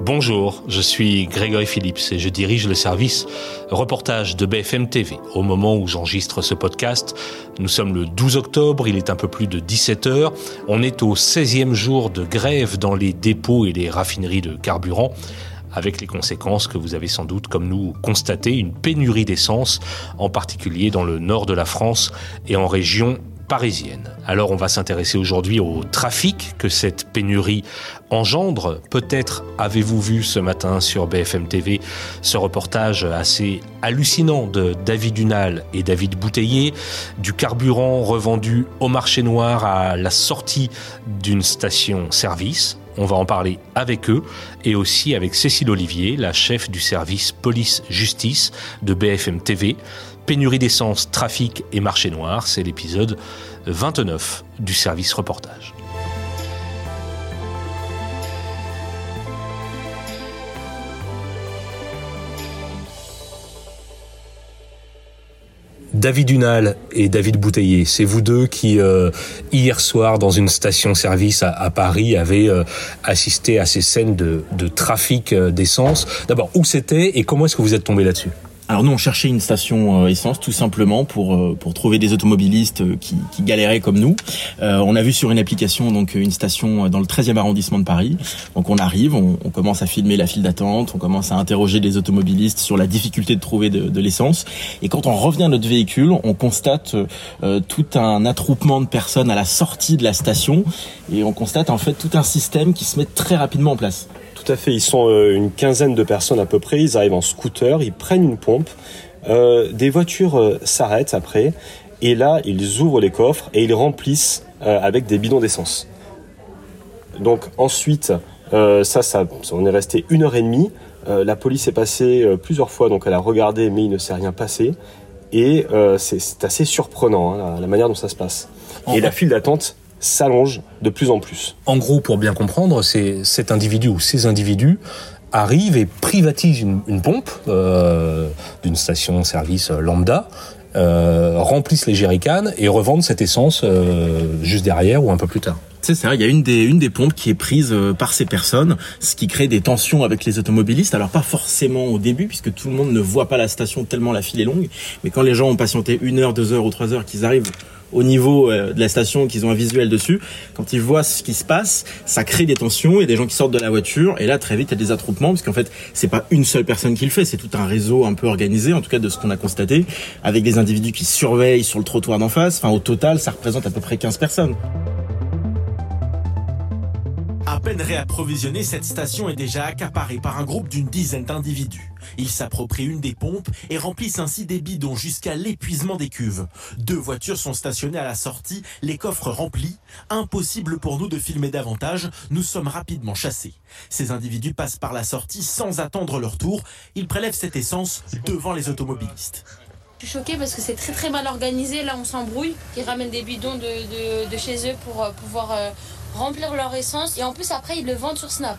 Bonjour, je suis Grégory Phillips et je dirige le service reportage de BFM TV. Au moment où j'enregistre ce podcast, nous sommes le 12 octobre, il est un peu plus de 17 heures. On est au 16e jour de grève dans les dépôts et les raffineries de carburant avec les conséquences que vous avez sans doute, comme nous, constaté, une pénurie d'essence, en particulier dans le nord de la France et en région parisienne. Alors on va s'intéresser aujourd'hui au trafic que cette pénurie engendre. Peut-être avez-vous vu ce matin sur BFM TV ce reportage assez hallucinant de David Dunal et David Bouteiller, du carburant revendu au marché noir à la sortie d'une station-service. On va en parler avec eux et aussi avec Cécile Olivier, la chef du service police-justice de BFM TV. Pénurie d'essence, trafic et marché noir, c'est l'épisode 29 du service reportage. David Dunal et David Bouteiller, c'est vous deux qui euh, hier soir dans une station-service à, Paris avez euh, assisté à ces scènes de, de trafic euh, d'essence. D'abord, où c'était et comment est-ce que vous êtes tombé là-dessus? Alors nous on cherchait une station euh, essence tout simplement pour euh, pour trouver des automobilistes euh, qui, qui galéraient comme nous. on a vu sur une application donc une station dans le 13e arrondissement de Paris. Donc on arrive, on, commence à filmer la file d'attente, on commence à interroger les automobilistes sur la difficulté de trouver de, de l'essence. Et quand on revient à notre véhicule, on constate tout un attroupement de personnes à la sortie de la station et on constate en fait tout un système qui se met très rapidement en place. Tout à fait, ils sont euh, une quinzaine de personnes à peu près, ils arrivent en scooter, ils prennent une pompe, euh, des voitures euh, s'arrêtent après, et là ils ouvrent les coffres et ils remplissent avec des bidons d'essence. Donc ensuite, ça, ça, on est resté une heure et demie, la police est passée plusieurs fois, donc elle a regardé mais il ne s'est rien passé, et c'est assez surprenant hein, la, manière dont ça se passe. et la file d'attente s'allonge de plus en plus. En gros, pour bien comprendre, c'est cet individu ou ces individus arrivent et privatisent une, pompe euh, d'une station-service lambda, euh, remplissent les jerrycans et revendent cette essence euh, juste derrière ou un peu plus tard. C'est ça, il y a une des, une des pompes qui est prise euh, par ces personnes, ce qui crée des tensions avec les automobilistes. Alors pas forcément au début, puisque tout le monde ne voit pas la station tellement la file est longue, mais quand les gens ont patienté une heure, deux heures ou trois heures, qu'ils arrivent au niveau euh, de la station, qu'ils ont un visuel dessus, quand ils voient ce qui se passe, ça crée des tensions, a des gens qui sortent de la voiture, et là très vite il y a des attroupements, parce qu'en fait c'est pas une seule personne qui le fait, c'est tout un réseau un peu organisé, en tout cas de ce qu'on a constaté, avec des individus qui surveillent sur le trottoir d'en face, enfin au total ça représente à peu près 15 personnes. Peine réapprovisionnée, cette station est déjà accaparée par un groupe d'une dizaine d'individus. Ils s'approprient une des pompes et remplissent ainsi des bidons jusqu'à l'épuisement des cuves. Deux voitures sont stationnées à la sortie, les coffres remplis. Impossible pour nous de filmer davantage, nous sommes rapidement chassés. Ces individus passent par la sortie sans attendre leur tour. Ils prélèvent cette essence devant les automobilistes. Je suis choquée parce que c'est très très mal organisé. Là, on s'embrouille. Ils ramènent des bidons de, chez eux pour euh, pouvoir euh, remplir leur essence. Et en plus, après, ils le vendent sur Snap.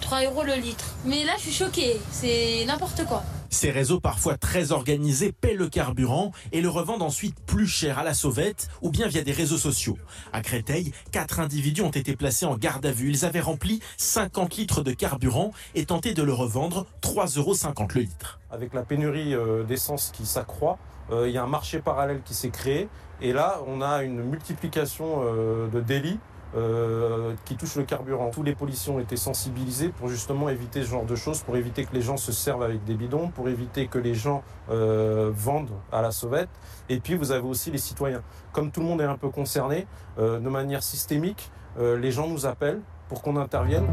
3 euros le litre. Mais là, je suis choquée. C'est n'importe quoi. Ces réseaux parfois très organisés paient le carburant et le revendent ensuite plus cher à la sauvette ou bien via des réseaux sociaux. À Créteil, quatre individus ont été placés en garde à vue. Ils avaient rempli 50 litres de carburant et tenté de le revendre 3,50 euros le litre. Avec la pénurie euh, d'essence qui s'accroît, euh, il y a un marché parallèle qui s'est créé et là on a une multiplication euh, de délits euh, qui touche le carburant. Tous les policiers ont été sensibilisés pour justement éviter ce genre de choses, pour éviter que les gens se servent avec des bidons, pour éviter que les gens euh, vendent à la sauvette. Et puis vous avez aussi les citoyens. Comme tout le monde est un peu concerné, euh, de manière systémique, les gens nous appellent pour qu'on intervienne.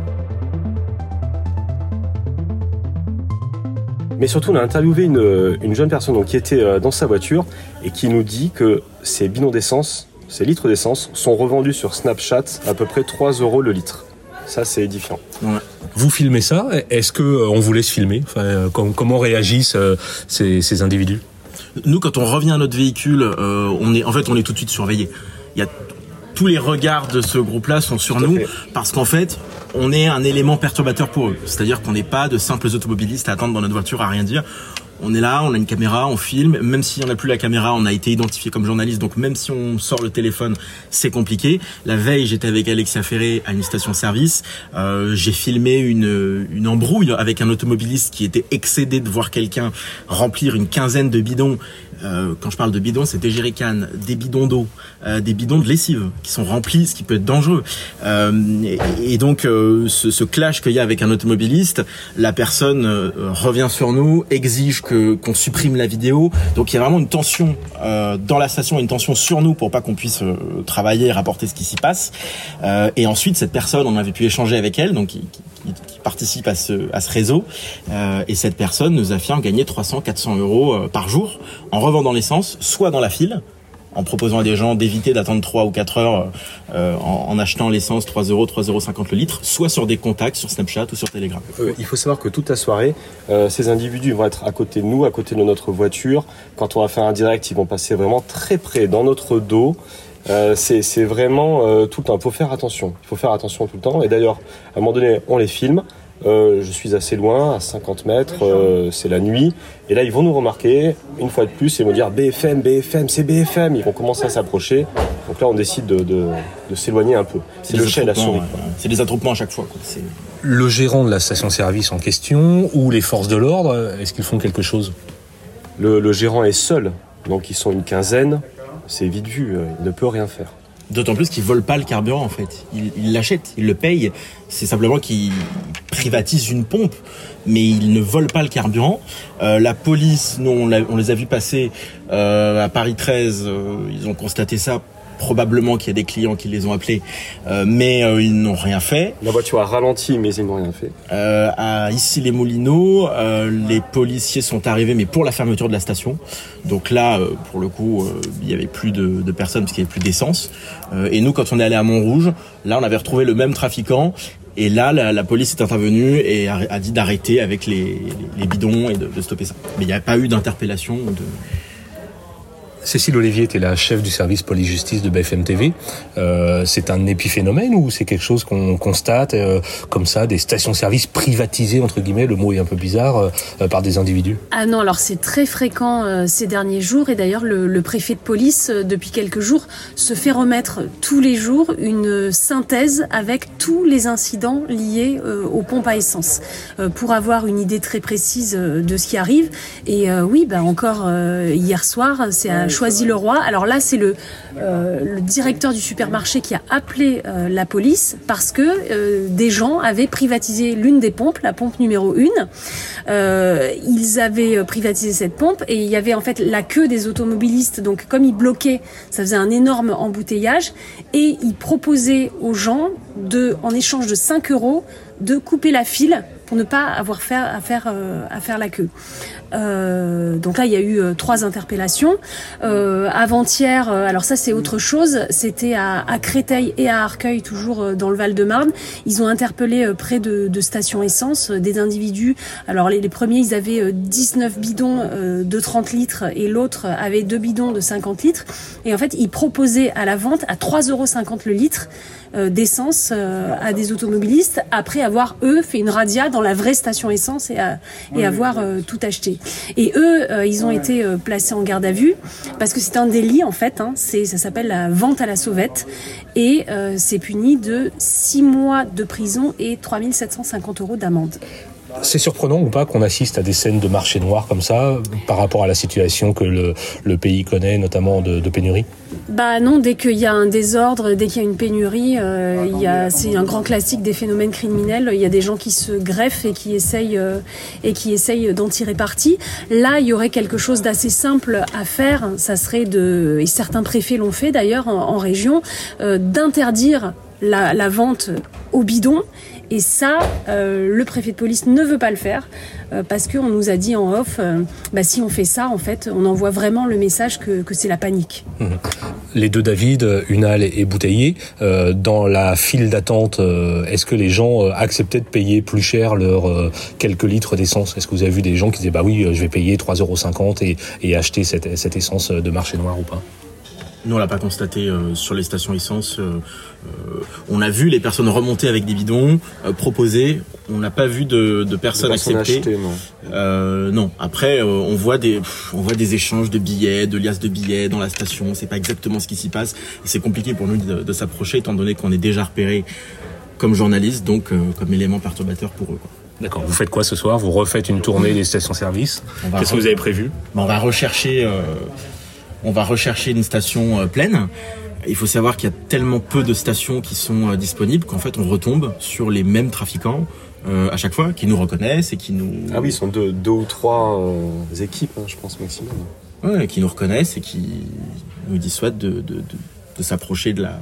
Mais surtout, on a interviewé une, une jeune personne qui était dans sa voiture et qui nous dit que ces bidons d'essence ces litres d'essence sont revendus sur Snapchat à peu près 3 euros le litre. Ça, c'est édifiant. Vous filmez ça? Est-ce que euh, on vous laisse filmer? Euh, Comment réagissent euh, ces, individus? Nous, quand on revient à notre véhicule, on est en fait on est tout de suite surveillé. Il y a tous les regards de ce groupe-là sont sur nous parce qu'en fait, on est un élément perturbateur pour eux. C'est-à-dire qu'on n'est pas de simples automobilistes à attendre dans notre voiture à rien dire on est là, on a une caméra, on filme. Même si on n'a plus la caméra, on a été identifié comme journaliste. Donc même si on sort le téléphone, c'est compliqué. La veille, j'étais avec Alexia Ferré à une station-service. Euh, j'ai filmé une, une embrouille avec un automobiliste qui était excédé de voir quelqu'un remplir une quinzaine de bidons euh, quand je parle de bidons, c'est des jerrycans, des bidons d'eau, euh, des bidons de lessive qui sont remplis, ce qui peut être dangereux. Euh, et, et, donc euh, ce, ce, clash qu'il y a avec un automobiliste, la personne revient sur nous, exige que qu'on supprime la vidéo. Donc il y a vraiment une tension dans la station, une tension sur nous pour pas qu'on puisse travailler et rapporter ce qui s'y passe. et ensuite cette personne, on avait pu échanger avec elle, donc qui, qui, qui participe à ce, à ce réseau, et cette personne nous affirme gagner 300-400 euros par jour en revendant l'essence, soit dans la file, en proposant à des gens d'éviter d'attendre 3 ou 4 heures euh, en, achetant l'essence 3 euros, 3,50 euros le litre, soit sur des contacts sur Snapchat ou sur Telegram. Euh, il faut savoir que toute la soirée, euh, ces individus vont être à côté de nous, à côté de notre voiture. Quand on va faire un direct, ils vont passer vraiment très près dans notre dos. C'est vraiment tout le temps. Il faut faire attention. Il faut faire attention tout le temps. Et d'ailleurs, à un moment donné, on les filme. Euh, je suis assez loin, à 50 mètres, euh, c'est la nuit. Et là, ils vont nous remarquer, une fois de plus, et me dire BFM, BFM, c'est BFM. Ils vont commencer à s'approcher. Donc là, on décide de, de, de s'éloigner un peu. C'est le chat et la souris. Ouais. C'est des attroupements à chaque fois. Quoi. Le gérant de la station-service en question ou les forces de l'ordre, est-ce qu'ils font quelque chose? Le, le gérant est seul, donc ils sont une quinzaine. C'est vite vu, il ne peut rien faire. D'autant plus qu'ils volent pas le carburant en fait. Ils l'achètent, ils le payent. C'est simplement qu'ils privatisent une pompe, mais ils ne volent pas le carburant. Euh, la police, nous on, on, les a vus passer euh, à Paris 13. Euh, ils ont constaté ça. Probablement qu'il y a des clients qui les ont appelés, euh, mais euh, ils n'ont rien fait. La voiture a ralenti, mais ils n'ont rien fait. Euh, à ici les Moulineaux, les policiers sont arrivés, mais pour la fermeture de la station. Donc là, pour le coup, il y avait plus de, de personnes parce qu'il y avait plus d'essence. et nous, quand on est allé à Montrouge, là, on avait retrouvé le même trafiquant et là, la, la, police est intervenue et a, a dit d'arrêter avec les, les, bidons et de, de stopper ça. Mais il n'y a pas eu d'interpellation. De... Cécile Olivier était la chef du service police-justice de BFM TV. Euh, c'est un épiphénomène ou c'est quelque chose qu'on constate euh, comme ça, des stations-service privatisées, entre guillemets, le mot est un peu bizarre, euh, par des individus? Ah non, alors c'est très fréquent ces derniers jours et d'ailleurs le, préfet de police, depuis quelques jours, se fait remettre tous les jours une synthèse avec tous les incidents liés aux pompes à essence pour avoir une idée très précise de ce qui arrive. Et oui, bah encore hier soir, c'est à Choisy-le-Roi. Alors là, c'est le, euh, le directeur du supermarché qui a appelé euh, la police parce que euh, des gens avaient privatisé l'une des pompes, la pompe numéro 1. ils avaient privatisé cette pompe et il y avait en fait la queue des automobilistes. Donc comme ils bloquaient, ça faisait un énorme embouteillage et ils proposaient aux gens de, en échange de 5 euros, de couper la file pour ne pas avoir faire, à, faire, euh, à faire la queue. Euh, donc là, il y a eu euh, trois interpellations. Avant-hier, alors ça c'est autre chose, c'était à, Créteil et à Arcueil, toujours dans le Val-de-Marne. Ils ont interpellé près de, de, stations essence des individus. Alors les, les premiers, ils avaient 19 bidons de 30 litres et l'autre avait deux bidons de 50 litres. Et en fait, ils proposaient à la vente à 3,50 euros le litre d'essence à des automobilistes après avoir, eux, fait une radia dans la vraie station essence et, à, et avoir euh, tout acheté. Et eux, euh, ils ont été euh, placés en garde à vue parce que c'est un délit en fait. Hein, c'est ça s'appelle la vente à la sauvette et c'est puni de 6 mois de prison et 3750 euros d'amende. C'est surprenant ou pas qu'on assiste à des scènes de marché noir comme ça par rapport à la situation que le, le pays connaît, notamment de, de pénurie? Bah non, dès qu'il y a un désordre, dès qu'il y a une pénurie, euh, il y a, c'est un grand classique des phénomènes criminels. Il y a des gens qui se greffent et qui essayent euh, et qui essayent d'en tirer parti. Là, il y aurait quelque chose d'assez simple à faire. Ça serait de, et certains préfets l'ont fait d'ailleurs en, en région, euh, d'interdire la, la, vente au bidon. Et ça, euh, le préfet de police ne veut pas le faire euh, parce qu'on nous a dit en off, euh, bah, si on fait ça, en fait, on envoie vraiment le message que, c'est la panique. Mmh. Les deux David, Unal et Bouteillé, dans la file d'attente, est-ce que les gens acceptaient de payer plus cher leurs quelques litres d'essence? Est-ce que vous avez vu des gens qui disaient, bah oui, je vais payer 3,50 euros et, et acheter cette, cette essence de marché noir ou pas? Nous, on l'a pas constaté euh, sur les stations essence. Euh, euh, on a vu les personnes remonter avec des bidons, euh, proposer. On n'a pas vu de, de personnes Personne accepter. non. Euh, non. Après, euh, on voit des, pff, on voit des échanges de billets, de liasses de billets dans la station. C'est pas exactement ce qui s'y passe. Et c'est compliqué pour nous de, de s'approcher, étant donné qu'on est déjà repéré comme journaliste, donc euh, comme élément perturbateur pour eux. quoi. D'accord. Vous faites quoi ce soir? Vous refaites une tournée des stations-service? On Qu'est-ce que vous avez prévu? Ben, on va rechercher, euh, on va rechercher une station euh, pleine. Il faut savoir qu'il y a tellement peu de stations qui sont euh, disponibles qu'en fait on retombe sur les mêmes trafiquants euh, à chaque fois, qui nous reconnaissent et qui nous, Ah oui, ils sont deux, deux ou trois euh, équipes, hein, je pense, maximum. ouais, qui nous reconnaissent et qui nous dissuadent de, de, de, de s'approcher de la,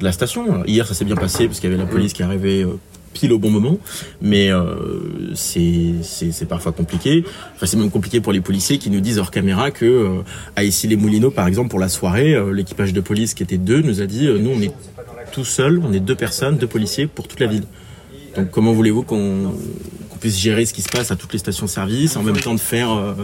de la station. Alors, hier ça s'est bien passé parce qu'il y avait la police qui arrivait euh, au bon moment, mais euh, c'est parfois compliqué. Enfin, c'est même compliqué pour les policiers qui nous disent hors caméra que euh, à ici les Moulineaux, par exemple, pour la soirée, euh, l'équipage de police qui était deux nous a dit nous on est tout seul, on est deux personnes, deux policiers pour toute la ville. Donc comment voulez-vous qu'on qu'on puisse gérer ce qui se passe à toutes les stations-service en même temps de faire euh,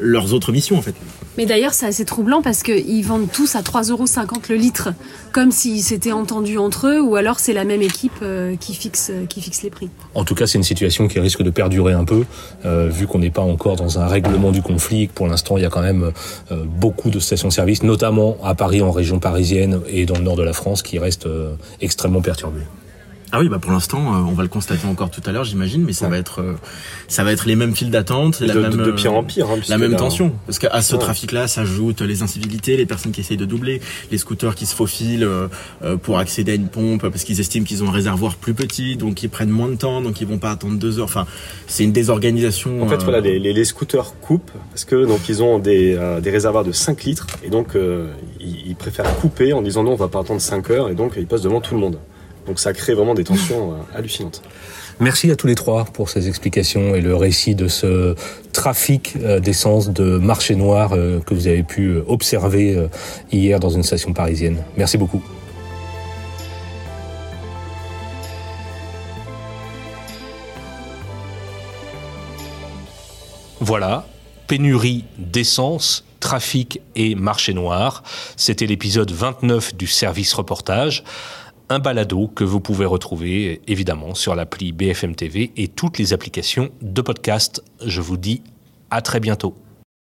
leurs autres missions en fait? Mais d'ailleurs, c'est assez troublant parce qu'ils vendent tous à 3,50 euros le litre, comme s'ils s'étaient entendus entre eux, ou alors c'est la même équipe euh, qui fixe, qui fixe les prix. En tout cas, c'est une situation qui risque de perdurer un peu, euh, vu qu'on n'est pas encore dans un règlement du conflit. que Pour l'instant, il y a quand même euh, beaucoup de stations-service, notamment à Paris, en région parisienne et dans le nord de la France, qui restent euh, extrêmement perturbés. Ah oui, bah pour l'instant, euh, on va le constater encore tout à l'heure, j'imagine, mais ça va être, euh, ça va être les mêmes files d'attente, la de, même, de- pire euh, en pire. hein, puisque la même là, tension. Parce qu'à ce Ouais. trafic-là s'ajoutent les incivilités, les personnes qui essayent de doubler, les scooters qui se faufilent euh, euh, pour accéder à une pompe parce qu'ils estiment qu'ils ont un réservoir plus petit, donc ils prennent moins de temps, donc ils vont pas attendre deux heures. Enfin, c'est une désorganisation. En fait, euh, voilà, les, les, les scooters coupent parce que donc ils ont des, euh, des réservoirs de 5 litres et donc euh, ils, ils préfèrent couper en disant non, on va pas attendre 5 heures et donc ils passent devant tout le monde. Donc ça crée vraiment des tensions euh, hallucinantes. Merci à tous les trois pour ces explications et le récit de ce trafic euh, d'essence de marché noir euh, que vous avez pu observer hier dans une station parisienne. Merci beaucoup. Voilà, pénurie d'essence, trafic et marché noir. C'était l'épisode 29 du service reportage. Un balado que vous pouvez retrouver évidemment sur l'appli BFM TV et toutes les applications de podcast. Je vous dis à très bientôt.